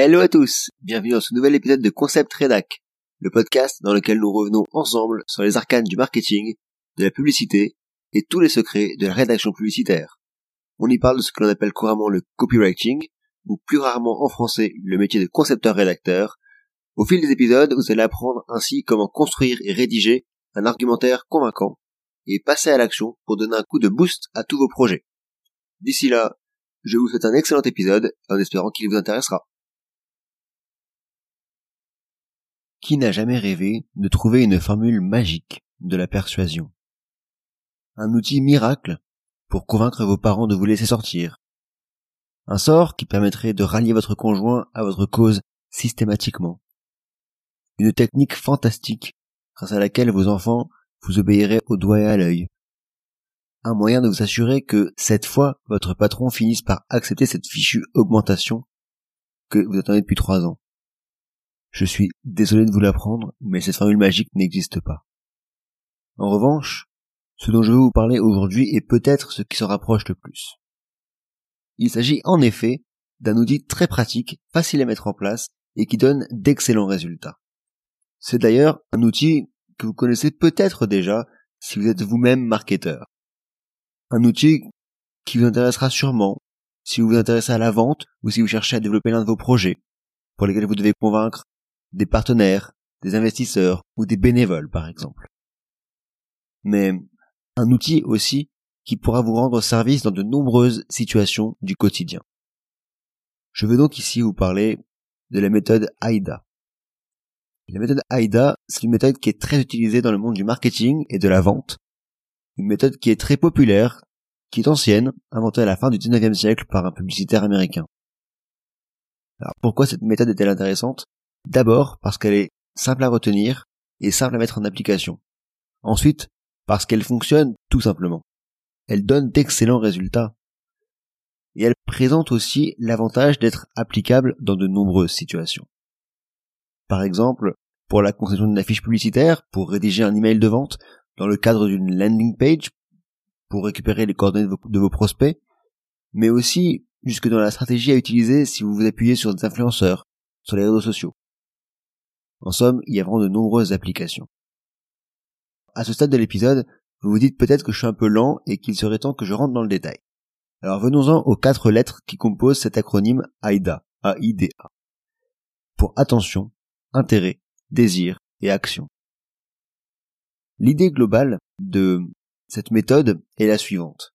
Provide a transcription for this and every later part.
Hello à tous, bienvenue dans ce nouvel épisode de Concept Redac, le podcast dans lequel nous revenons ensemble sur les arcanes du marketing, de la publicité et tous les secrets de la rédaction publicitaire. On y parle de ce que l'on appelle couramment le copywriting, ou plus rarement en français le métier de concepteur-rédacteur. Au fil des épisodes, vous allez apprendre ainsi comment construire et rédiger un argumentaire convaincant et passer à l'action pour donner un coup de boost à tous vos projets. D'ici là, je vous souhaite un excellent épisode en espérant qu'il vous intéressera. Qui n'a jamais rêvé de trouver une formule magique de la persuasion? Un outil miracle pour convaincre vos parents de vous laisser sortir. Un sort qui permettrait de rallier votre conjoint à votre cause systématiquement. Une technique fantastique grâce à laquelle vos enfants vous obéiraient au doigt et à l'œil. Un moyen de vous assurer que cette fois votre patron finisse par accepter cette fichue augmentation que vous attendez depuis trois ans. Je suis désolé de vous l'apprendre, mais cette formule magique n'existe pas. En revanche, ce dont je veux vous parler aujourd'hui est peut-être ce qui se rapproche le plus. Il s'agit en effet d'un outil très pratique, facile à mettre en place et qui donne d'excellents résultats. C'est d'ailleurs un outil que vous connaissez peut-être déjà si vous êtes vous-même marketeur. Un outil qui vous intéressera sûrement si vous vous intéressez à la vente ou si vous cherchez à développer l'un de vos projets pour lesquels vous devez convaincre des partenaires, des investisseurs ou des bénévoles par exemple. Mais un outil aussi qui pourra vous rendre service dans de nombreuses situations du quotidien. Je veux donc ici vous parler de la méthode AIDA. La méthode AIDA, c'est une méthode qui est très utilisée dans le monde du marketing et de la vente. Une méthode qui est très populaire, qui est ancienne, inventée à la fin du 19e siècle par un publicitaire américain. Alors pourquoi cette méthode est-elle intéressante? D'abord parce qu'elle est simple à retenir et simple à mettre en application. Ensuite, parce qu'elle fonctionne tout simplement. Elle donne d'excellents résultats. Et elle présente aussi l'avantage d'être applicable dans de nombreuses situations. Par exemple, pour la conception d'une affiche publicitaire, pour rédiger un email de vente, dans le cadre d'une landing page, pour récupérer les coordonnées de vos, de vos prospects, mais aussi jusque dans la stratégie à utiliser si vous vous appuyez sur des influenceurs, sur les réseaux sociaux. En somme, il y a vraiment de nombreuses applications. À ce stade de l'épisode, vous vous dites peut-être que je suis un peu lent et qu'il serait temps que je rentre dans le détail. Alors venons-en aux quatre lettres qui composent cet acronyme AIDA, A-I-D-A. Pour attention, intérêt, désir et action. L'idée globale de cette méthode est la suivante.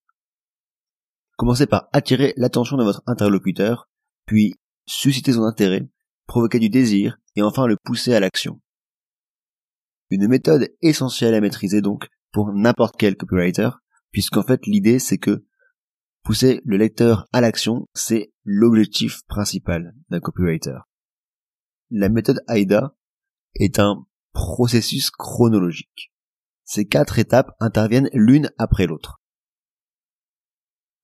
Commencez par attirer l'attention de votre interlocuteur, puis susciter son intérêt, provoquer du désir et enfin le pousser à l'action. Une méthode essentielle à maîtriser donc pour n'importe quel copywriter, puisqu'en fait l'idée c'est que pousser le lecteur à l'action, c'est l'objectif principal d'un copywriter. La méthode AIDA est un processus chronologique. Ces quatre étapes interviennent l'une après l'autre.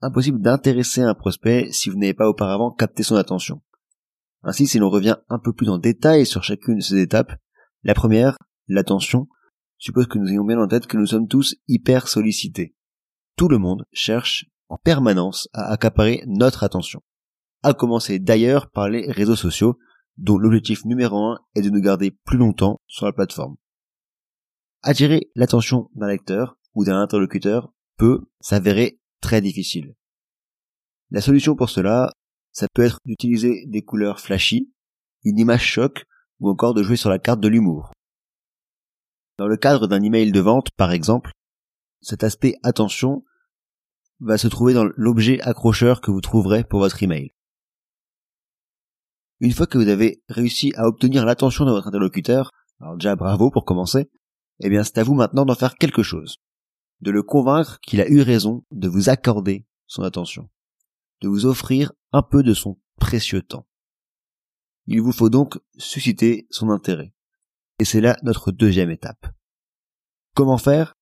Impossible d'intéresser un prospect si vous n'avez pas auparavant capté son attention. Ainsi, si l'on revient un peu plus en détail sur chacune de ces étapes, la première, l'attention, suppose que nous ayons bien en tête que nous sommes tous hyper sollicités. Tout le monde cherche en permanence à accaparer notre attention. À commencer d'ailleurs par les réseaux sociaux, dont l'objectif numéro un est de nous garder plus longtemps sur la plateforme. Attirer l'attention d'un lecteur ou d'un interlocuteur peut s'avérer très difficile. La solution pour cela, ça peut être d'utiliser des couleurs flashy, une image choc ou encore de jouer sur la carte de l'humour. Dans le cadre d'un email de vente, par exemple, cet aspect attention va se trouver dans l'objet accrocheur que vous trouverez pour votre email. Une fois que vous avez réussi à obtenir l'attention de votre interlocuteur, alors déjà bravo pour commencer, eh bien c'est à vous maintenant d'en faire quelque chose. De le convaincre qu'il a eu raison de vous accorder son attention. De vous offrir un peu de son précieux temps. Il vous faut donc susciter son intérêt. Et c'est là notre deuxième étape. Comment faire?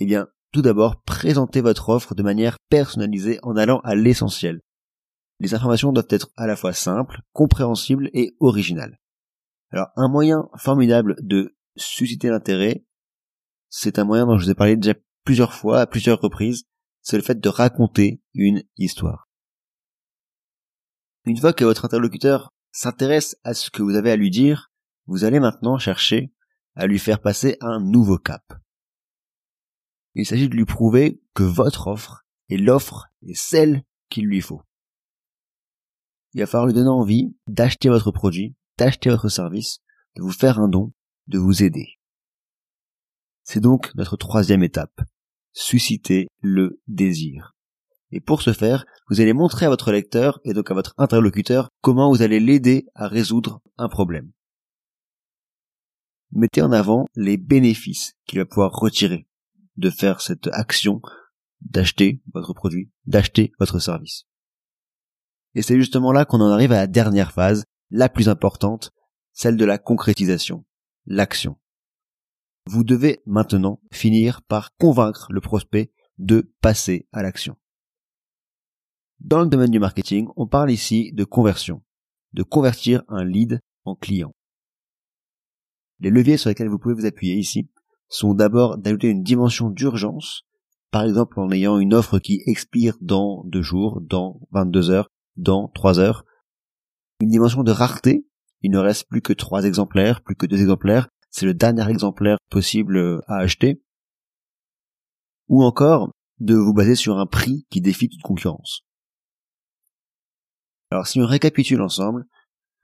Eh bien, tout d'abord, présentez votre offre de manière personnalisée en allant à l'essentiel. Les informations doivent être à la fois simples, compréhensibles et originales. Alors, un moyen formidable de susciter l'intérêt, c'est un moyen dont je vous ai parlé déjà plusieurs fois, à plusieurs reprises, c'est le fait de raconter une histoire. Une fois que votre interlocuteur s'intéresse à ce que vous avez à lui dire, vous allez maintenant chercher à lui faire passer un nouveau cap. Il s'agit de lui prouver que votre offre est l'offre et celle qu'il lui faut. Il va falloir lui donner envie d'acheter votre produit, d'acheter votre service, de vous faire un don, de vous aider. C'est donc notre troisième étape. Susciter le désir. Et pour ce faire, vous allez montrer à votre lecteur et donc à votre interlocuteur comment vous allez l'aider à résoudre un problème. Mettez en avant les bénéfices qu'il va pouvoir retirer de faire cette action d'acheter votre produit, d'acheter votre service. Et c'est justement là qu'on en arrive à la dernière phase, la plus importante, celle de la concrétisation, l'action. Vous devez maintenant finir par convaincre le prospect de passer à l'action. Dans le domaine du marketing, on parle ici de conversion, de convertir un lead en client. Les leviers sur lesquels vous pouvez vous appuyer ici sont d'abord d'ajouter une dimension d'urgence, par exemple en ayant une offre qui expire dans deux jours, dans 22 heures, dans trois heures, une dimension de rareté, il ne reste plus que trois exemplaires, plus que deux exemplaires, c'est le dernier exemplaire possible à acheter, ou encore de vous baser sur un prix qui défie toute concurrence. Alors si on récapitule ensemble,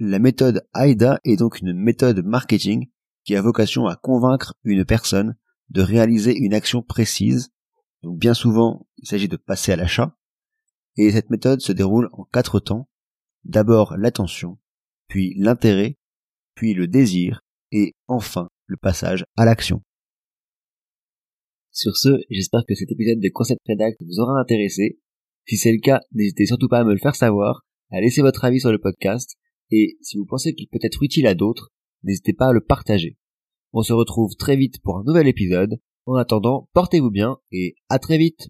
la méthode AIDA est donc une méthode marketing qui a vocation à convaincre une personne de réaliser une action précise. Donc bien souvent, il s'agit de passer à l'achat. Et cette méthode se déroule en quatre temps. D'abord l'attention, puis l'intérêt, puis le désir, et enfin le passage à l'action. Sur ce, j'espère que cet épisode de Concept Redact vous aura intéressé. Si c'est le cas, n'hésitez surtout pas à me le faire savoir, à laisser votre avis sur le podcast, et si vous pensez qu'il peut être utile à d'autres, n'hésitez pas à le partager. On se retrouve très vite pour un nouvel épisode. En attendant, portez-vous bien et à très vite